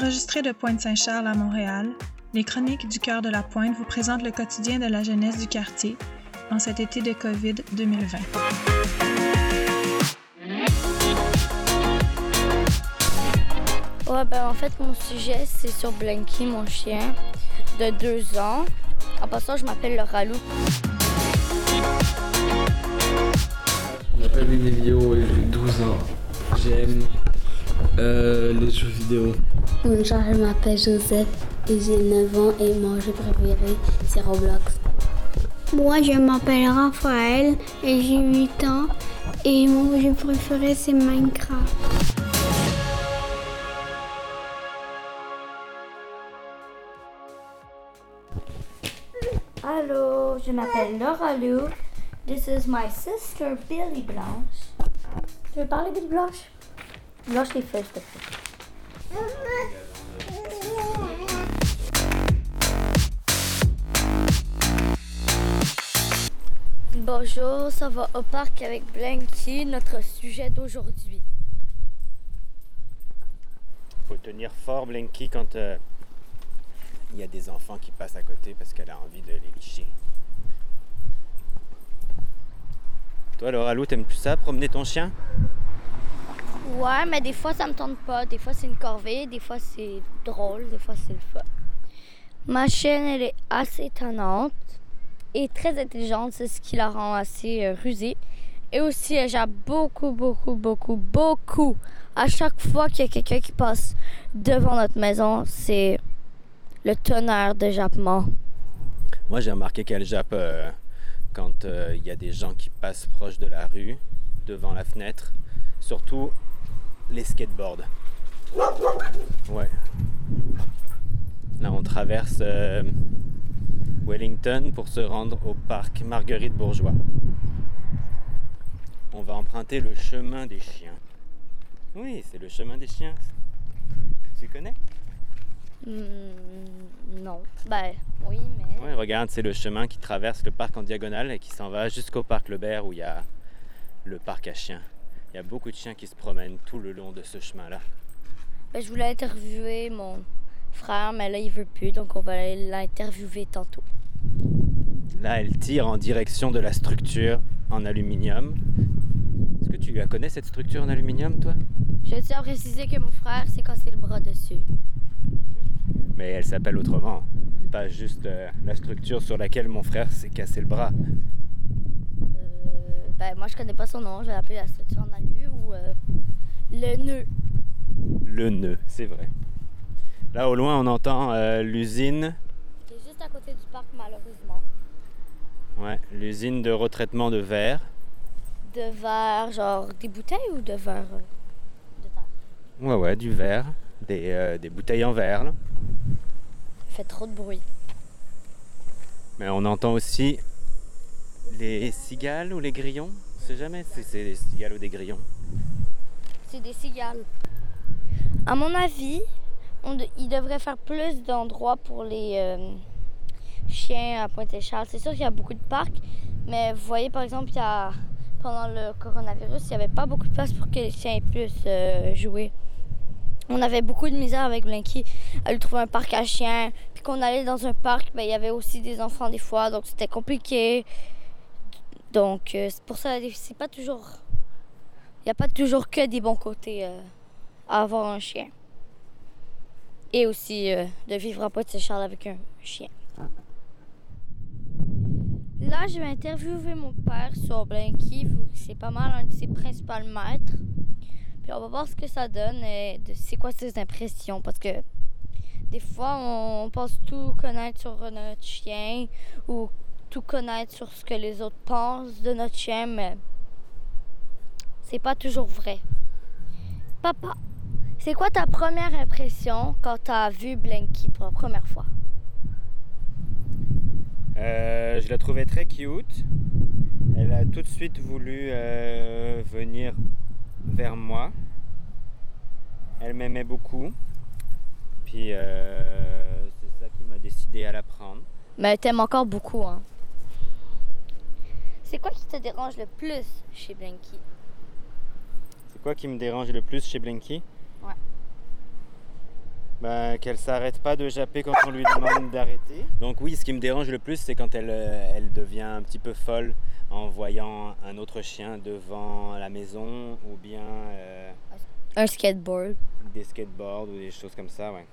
Enregistré de Pointe-Saint-Charles à Montréal, les Chroniques du cœur de la Pointe vous présentent le quotidien de la jeunesse du quartier en cet été de COVID 2020. Ouais, ben en fait, mon sujet, c'est sur Blanky, mon chien de deux ans. En passant, je m'appelle Laura Lou. Je m'appelle Emilio et j'ai 12 ans. J'aime euh, les jeux vidéo. Bonjour, je m'appelle Joseph et j'ai 9 ans et mon jeu préféré c'est Roblox. Moi, je m'appelle Raphaël et j'ai 8 ans et mon jeu préféré c'est Minecraft. Allô, je m'appelle Laura Lou. This is my sister Billy Blanche. Tu veux parler Billy Blanche? Blanche les feuilles, s'il te plaît. Bonjour, ça va au parc avec Blanky, notre sujet d'aujourd'hui. faut tenir fort Blinky quand euh, il y a des enfants qui passent à côté parce qu'elle a envie de les licher. Toi Laura Lou, t'aimes plus ça, promener ton chien? Ouais, mais des fois ça me tente pas. Des fois c'est une corvée, des fois c'est drôle, des fois c'est le fun. Ma chienne, elle est assez étonnante et très intelligente, c'est ce qui la rend assez euh, rusée. Et aussi, elle jappe beaucoup, beaucoup, beaucoup, beaucoup. À chaque fois qu'il y a quelqu'un qui passe devant notre maison, c'est le tonnerre de jappement. Moi j'ai remarqué qu'elle jappe euh, quand euh, il y a des gens qui passent proche de la rue, devant la fenêtre, surtout les skateboards. Ouais. Là on traverse euh, Wellington pour se rendre au parc Marguerite Bourgeois. On va emprunter le chemin des chiens. Oui, c'est le chemin des chiens. Tu connais? Hmm, non. Ben, oui, mais. Oui, regarde, c'est le chemin qui traverse le parc en diagonale et qui s'en va jusqu'au parc Lebert où il y a le parc à chiens. Il y a beaucoup de chiens qui se promènent tout le long de ce chemin-là. Ben, je voulais interviewer mon frère, mais là il veut plus, donc on va l'interviewer tantôt. Là, elle tire en direction de la structure en aluminium. Est-ce que tu la connais cette structure en aluminium, toi? Je tiens à préciser que mon frère s'est cassé le bras dessus. Mais elle s'appelle autrement. Pas juste euh, la structure sur laquelle mon frère s'est cassé le bras. Euh, ben, moi je connais pas son nom, je vais l'appeler la structure ou euh, le nœud. Le nœud, c'est vrai. Là, au loin, on entend euh, l'usine. C'est juste à côté du parc, malheureusement. Ouais, l'usine de retraitement de verre. De verre, genre des bouteilles ou de verre euh, de terre? Ouais, ouais, du verre. Des, euh, des bouteilles en verre. là. Il fait trop de bruit. Mais on entend aussi les cigales ou les grillons? Je sais jamais si c'est des cigales ou des grillons. C'est des cigales. À mon avis, on de- il devrait faire plus d'endroits pour les euh, chiens à Pointe-Charles. C'est sûr qu'il y a beaucoup de parcs, mais vous voyez, par exemple, il y a, pendant le coronavirus, il n'y avait pas beaucoup de place pour que les chiens puissent euh, jouer. On avait beaucoup de misère avec Blinky à lui trouver un parc à chiens. Puis qu'on allait dans un parc, ben, il y avait aussi des enfants des fois, donc c'était compliqué. Donc euh, c'est pour ça, c'est pas toujours. Il n'y a pas toujours que des bons côtés euh, à avoir un chien. Et aussi euh, de vivre à Pointe-Charles avec un chien. Là, je vais interviewer mon père sur Blinky. C'est pas mal un de ses principaux maîtres. Puis on va voir ce que ça donne et c'est quoi ses impressions. Parce que des fois, on pense tout connaître sur notre chien ou tout connaître sur ce que les autres pensent de notre chien, mais c'est pas toujours vrai. Papa, c'est quoi ta première impression quand t'as vu Blinky pour la première fois? Euh, je la trouvais très cute. Elle a tout de suite voulu euh, venir vers moi. Elle m'aimait beaucoup. Puis euh, c'est ça qui m'a décidé à la prendre. Mais t'aimes encore beaucoup, hein? C'est quoi qui te dérange le plus chez Blinky? C'est quoi qui me dérange le plus chez Blinky? Ouais. ben, qu'elle s'arrête pas de japper quand on lui demande d'arrêter. Donc oui, ce qui me dérange le plus, c'est quand elle, euh, elle devient un petit peu folle en voyant un autre chien devant la maison ou bien euh, Un skateboard. des skateboards ou des choses comme ça, ouais.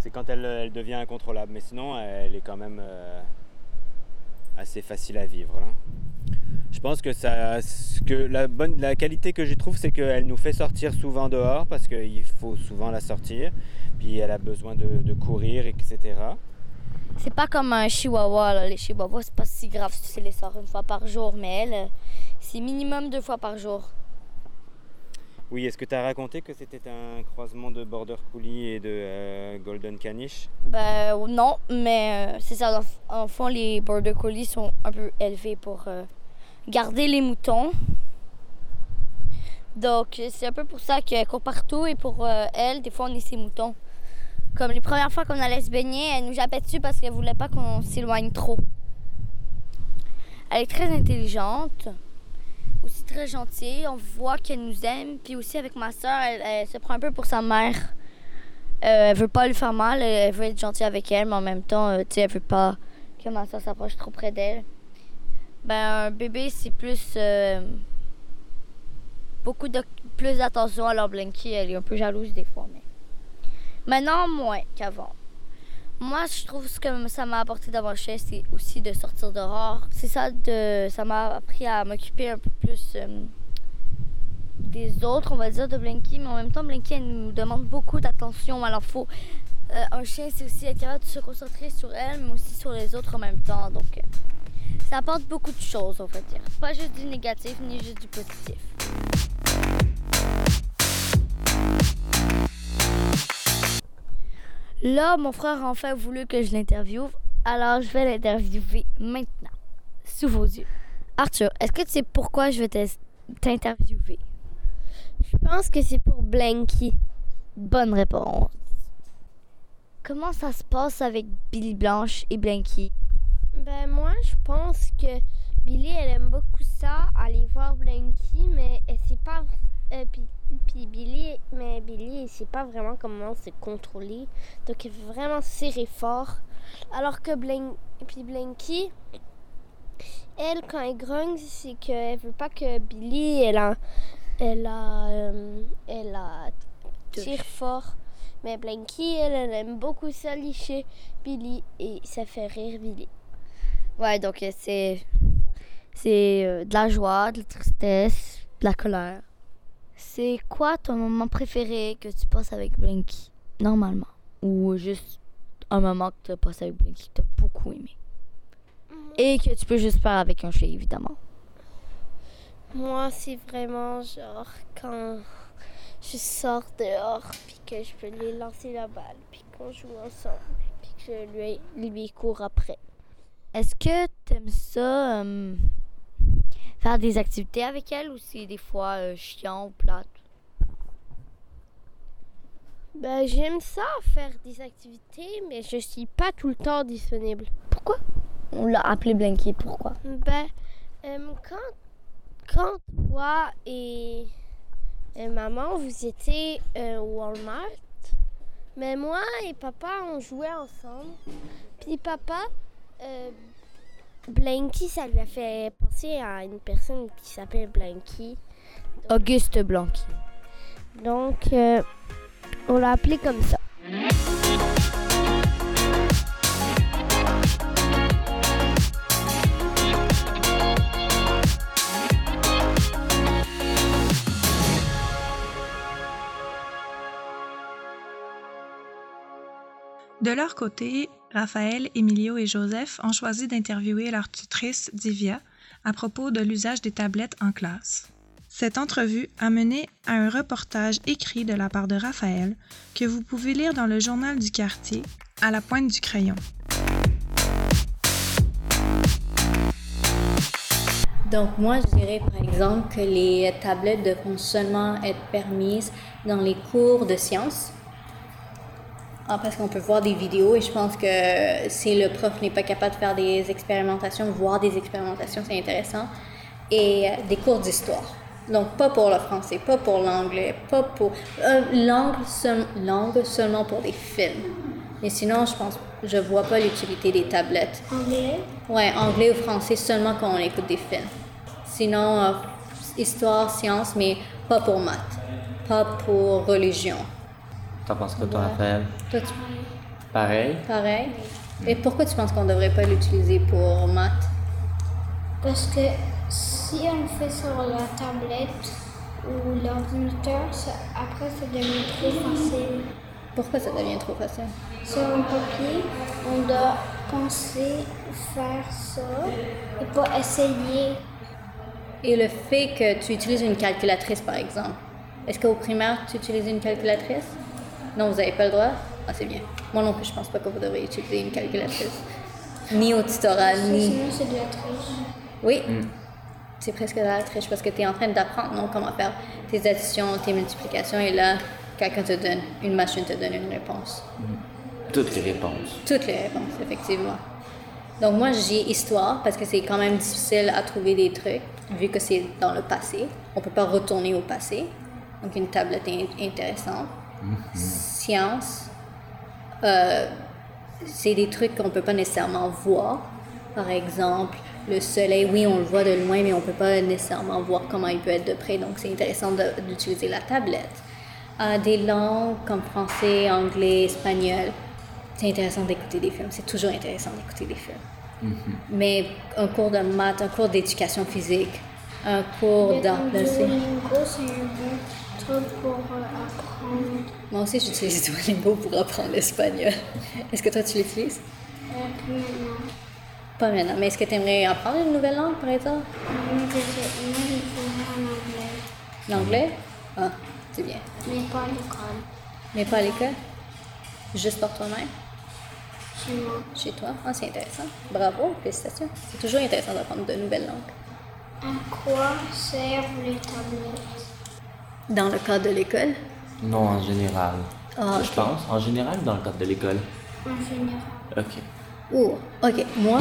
C'est quand elle, elle devient incontrôlable, mais sinon elle est quand même euh, assez facile à vivre. là. Je pense que, ça, que la, bonne, la qualité que je trouve, c'est qu'elle nous fait sortir souvent dehors parce qu'il faut souvent la sortir, puis elle a besoin de, courir, etc. C'est pas comme un chihuahua. Les chihuahuas, c'est pas si grave si tu les sors une fois par jour, mais elle, euh, c'est minimum deux fois par jour. Oui, est-ce que tu as raconté que c'était un croisement de Border Collie et de euh, Golden Caniche? Ben non, mais euh, c'est ça. En, fond, les border collies sont un peu élevés pour euh, garder les moutons. Donc, c'est un peu pour ça qu'elle court partout et pour euh, elle, des fois, on est ses moutons. Comme les premières fois qu'on allait se baigner, elle nous jappait dessus parce qu'elle voulait pas qu'on s'éloigne trop. Elle est très intelligente, très gentille. On voit qu'elle nous aime. Puis aussi avec ma soeur, elle, se prend un peu pour sa mère. Euh, elle veut pas lui faire mal, elle veut être gentille avec elle, mais en même temps, euh, tu sais, elle veut pas que ma soeur s'approche trop près d'elle. Ben, un bébé, c'est plus. euh, beaucoup de plus d'attention. Alors, Blinky, elle est un peu jalouse des fois, mais. Maintenant, moins qu'avant. Moi, je trouve ce que ça m'a apporté d'avoir le chien, c'est aussi de sortir dehors. C'est ça, de, ça m'a appris à m'occuper un peu plus euh, des autres, on va dire, de Blinky. Mais en même temps, Blinky, elle nous demande beaucoup d'attention. Alors, faut, euh, un chien, c'est aussi être capable de se concentrer sur elle, mais aussi sur les autres en même temps. Donc, euh, ça apporte beaucoup de choses, on va dire. Pas juste du négatif, ni juste du positif. Là, mon frère a enfin voulu que je l'interviewe, alors je vais l'interviewer maintenant, sous vos yeux. Arthur, est-ce que tu sais pourquoi je vais t'interviewer? Je pense que c'est pour Blanky. Bonne réponse. Comment ça se passe avec Billy Blanche et Blanky? Ben moi, je pense que Billy, elle aime beaucoup ça, aller voir Blanky, mais elle sait pas. Euh, puis, puis Billy, mais Billy, elle sait pas vraiment comment se contrôler, donc elle veut vraiment serrer fort. Alors que Blank, puis Blanky, elle, quand elle grogne, c'est qu'elle veut pas que Billy, elle a, elle a, euh, elle a tire fort. Mais Blanky, elle, elle aime beaucoup ça licher Billy et ça fait rire Billy. Ouais, donc euh, c'est c'est euh, de la joie, de la tristesse, de la colère. C'est quoi ton moment préféré que tu passes avec Blinky, normalement? Ou juste un moment que tu as passé avec Blinky que tu as beaucoup aimé? Et que tu peux juste faire avec un chien, évidemment. Moi, c'est vraiment genre quand je sors dehors puis que je peux lui lancer la balle puis qu'on joue ensemble puis que je lui, lui cours après. Est-ce que tu aimes ça, euh, faire des activités avec elle ou c'est des fois euh, chiant ou plate? Ben, j'aime ça faire des activités, mais je suis pas tout le temps disponible. Pourquoi? On l'a appelé Blinky, pourquoi? Ben, euh, quand, quand toi et, et maman, vous étiez euh, au Walmart, mais moi et papa, on jouait ensemble. Puis papa, euh, Blanky, ça lui a fait penser à une personne qui s'appelle Blanky. Auguste Blanqui. Donc, euh, on l'a appelé comme ça. De leur côté, Raphaël, Emilio et Joseph ont choisi d'interviewer leur tutrice Divya à propos de l'usage des tablettes en classe. Cette entrevue a mené à un reportage écrit de la part de Raphaël que vous pouvez lire dans le journal du quartier à la pointe du crayon. Donc moi, je dirais par exemple que les tablettes devront seulement être permises dans les cours de sciences. Ah, parce qu'on peut voir des vidéos et je pense que si le prof n'est pas capable de faire des expérimentations, voir des expérimentations, c'est intéressant. Et euh, des cours d'histoire. Donc, pas pour le français, pas pour l'anglais, pas pour. euh, langue, seul- langue seulement pour des films. Mais sinon, je pense, je vois pas l'utilité des tablettes. Anglais? Ouais, anglais ou français seulement quand on écoute des films. Sinon, euh, histoire, science, mais pas pour maths, pas pour religion. T'en penses quoi, toi, Raphaël? Toi, tu- Pareil? pareil. Et pourquoi tu penses qu'on devrait pas l'utiliser pour maths? Parce que si on le fait sur la tablette ou l'ordinateur, après ça devient trop facile. Pourquoi ça devient trop facile? Sur un papier, on doit penser faire ça et pas essayer. Et le fait que tu utilises une calculatrice, par exemple, est-ce qu'au primaire, tu utilises une calculatrice? Non, vous n'avez pas le droit? Ah, c'est bien. Moi non plus, je pense pas que vous devriez utiliser une calculatrice. Ni au tutorat, ni... Sinon, c'est de la triche. Oui, c'est presque de la triche parce que tu es en train d'apprendre non, comment faire tes additions, tes multiplications, et là, quelqu'un te donne, une machine te donne une réponse. Toutes les réponses. Toutes les réponses, effectivement. Donc moi, j'ai histoire parce que c'est quand même difficile à trouver des trucs vu que c'est dans le passé. On peut pas retourner au passé. Donc une tablette est intéressante. Science, euh, c'est des trucs qu'on peut pas nécessairement voir. Par exemple, le soleil, oui, on le voit de loin, mais on peut pas nécessairement voir comment il peut être de près. Donc c'est intéressant d'utiliser la tablette. Euh, des langues comme français, anglais, espagnol, c'est intéressant d'écouter des films. C'est toujours intéressant d'écouter des films. Mais un cours de maths, un cours d'éducation physique, un cours d'art c'est pour euh, apprendre Moi aussi, j'utilise Duolingo pour apprendre l'espagnol. Est-ce que toi, tu l'utilises? euh, plus maintenant. Pas maintenant. Mais est-ce que tu aimerais apprendre une nouvelle langue, par exemple? Moi, je sais- moi, je pourrais en anglais, L'anglais? Ah, c'est bien. mais pas à l'école. Mais pas à l'école? Juste pour toi-même? Chez moi. Chez toi? Ah, c'est intéressant. Bravo, félicitations. C'est toujours intéressant d'apprendre de nouvelles langues. À quoi servent les tablettes? Dans le cadre de l'école? Non, en général. Ah, Je pense, en général, dans le cadre de l'école. en général OK. Oh, ok. Moi,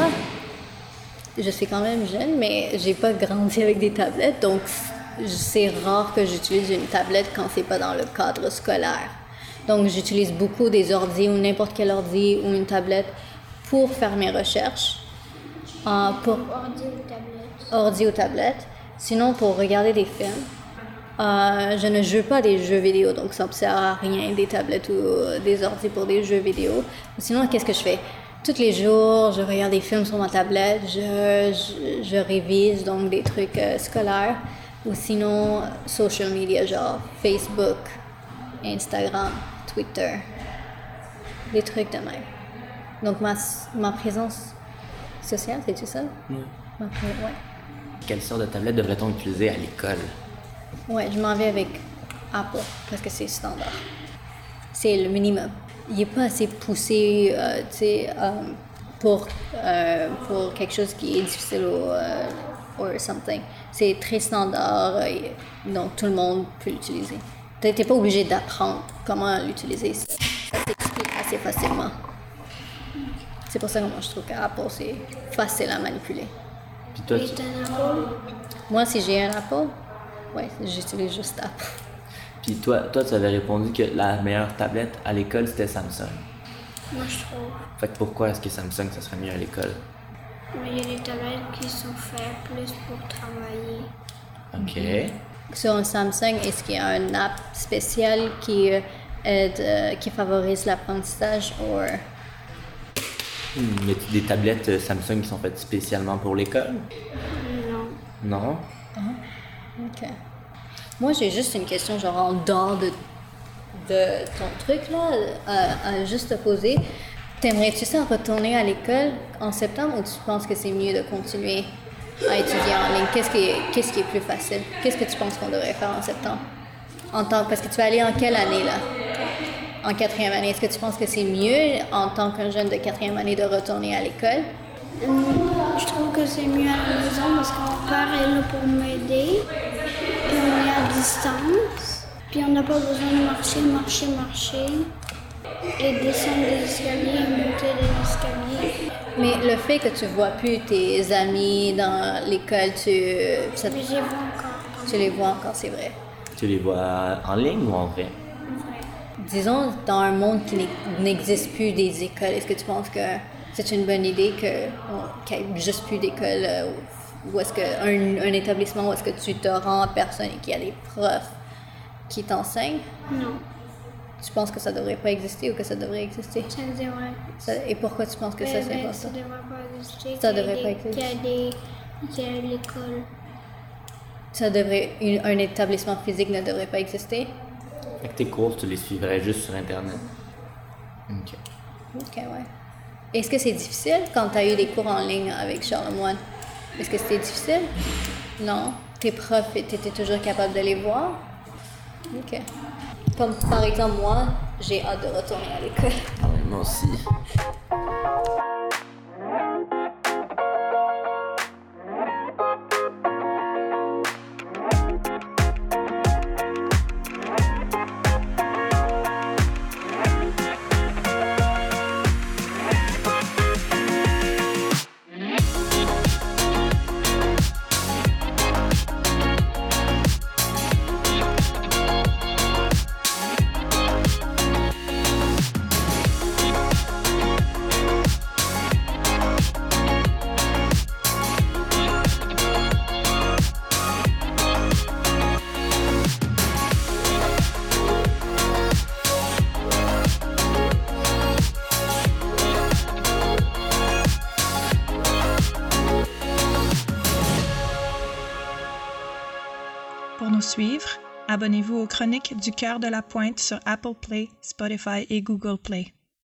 je suis quand même jeune, mais j'ai pas grandi avec des tablettes, donc c'est rare que j'utilise une tablette quand c'est pas dans le cadre scolaire. Donc j'utilise beaucoup des ordis ou n'importe quel ordi ou une tablette pour faire mes recherches, euh, pour ordi ou tablette. ordi ou tablette. Sinon, pour regarder des films, euh, je ne joue pas des jeux vidéo, donc ça ne me sert à rien des tablettes ou euh, des ordi pour des jeux vidéo. Sinon, qu'est-ce que je fais? Tous les jours, je regarde des films sur ma tablette, je, je, je révise donc des trucs euh, scolaires ou sinon social media, genre Facebook, Instagram, Twitter, des trucs de même. Donc ma, ma présence sociale, c'est-tu ça? Oui. Ma pré- ouais. Quelle sorte de tablette devrait-on utiliser à l'école? Ouais, je m'en vais avec Apple parce que c'est standard. C'est le minimum. Il n'est pas assez poussé, euh, tu sais, euh, pour, euh, pour quelque chose qui est difficile ou euh, or something. C'est très standard, euh, donc tout le monde peut l'utiliser. Tu n'es pas obligé d'apprendre comment l'utiliser. Ça, ça s'explique assez facilement. C'est pour ça que moi je trouve qu'Apple c'est facile à manipuler. Puis toi, tu- t'as un Apple? Moi, si j'ai un Apple, ouais, j'utilise juste Apple. puis toi, toi, tu avais répondu que la meilleure tablette à l'école, c'était Samsung. Moi, je trouve. Fait que pourquoi est-ce que Samsung, ça serait mieux à l'école? Mais il y a des tablettes qui sont faites plus pour travailler. OK. Sur un Samsung, est-ce qu'il y a une app spéciale qui aide, euh, qui favorise l'apprentissage ou Hmm, y a-t-il des tablettes euh, Samsung qui sont faites spécialement pour l'école? Non. Non? Ok. Moi, j'ai juste une question, genre en dehors de, de ton truc là, à, à juste te poser. T'aimerais-tu ça retourner à l'école en septembre ou tu penses que c'est mieux de continuer à étudier en ligne? Qu'est-ce qui, qui est plus facile? Qu'est-ce que tu penses qu'on devrait faire en septembre? En tant, parce que tu vas aller en quelle année là? En quatrième année. Est-ce que tu penses que c'est mieux en tant qu'un jeune de quatrième année de retourner à l'école? Je trouve que c'est mieux à la maison parce que mon père est là pour m'aider. Distance. Puis on n'a pas besoin de marcher, marcher, marcher. Et descendre des escaliers et monter des escaliers. Mais le fait que tu vois plus tes amis dans l'école, tu, ça Mais j'ai vu encore Tu les vois encore, c'est vrai. Tu les vois en ligne ou en vrai? Disons, dans un monde qui n'ex- n'existe plus des écoles, est-ce que tu penses que c'est une bonne idée que- qu'il n'y ait juste plus d'écoles euh, ou est-ce qu'un un établissement où est-ce que tu te rends en personne et qu'il y a des profs qui t'enseignent? Non, Tu penses que ça devrait pas exister ou que ça devrait exister? ça devrait. Ça- et pourquoi tu penses que ça, Ben, c'est ben, important? ça? devrait pas exister. Ça devrait pas exister. Qu'il y a des. qu'il y a l'école. Ça devrait, une- un établissement physique ne devrait pas exister? Fait que tes cours, tu les suivrais juste sur Internet. Ok. Ok, ouais. Est-ce que c'est difficile quand tu as eu des cours en ligne avec Charlemagne? Est-ce que c'était difficile? Non. Tes profs, tu étais toujours capable de les voir? Ok. Comme par exemple, moi, j'ai hâte de retourner à l'école. Ah moi aussi. Abonnez-vous aux chroniques du cœur de la pointe sur Apple Play, Spotify et Google Play.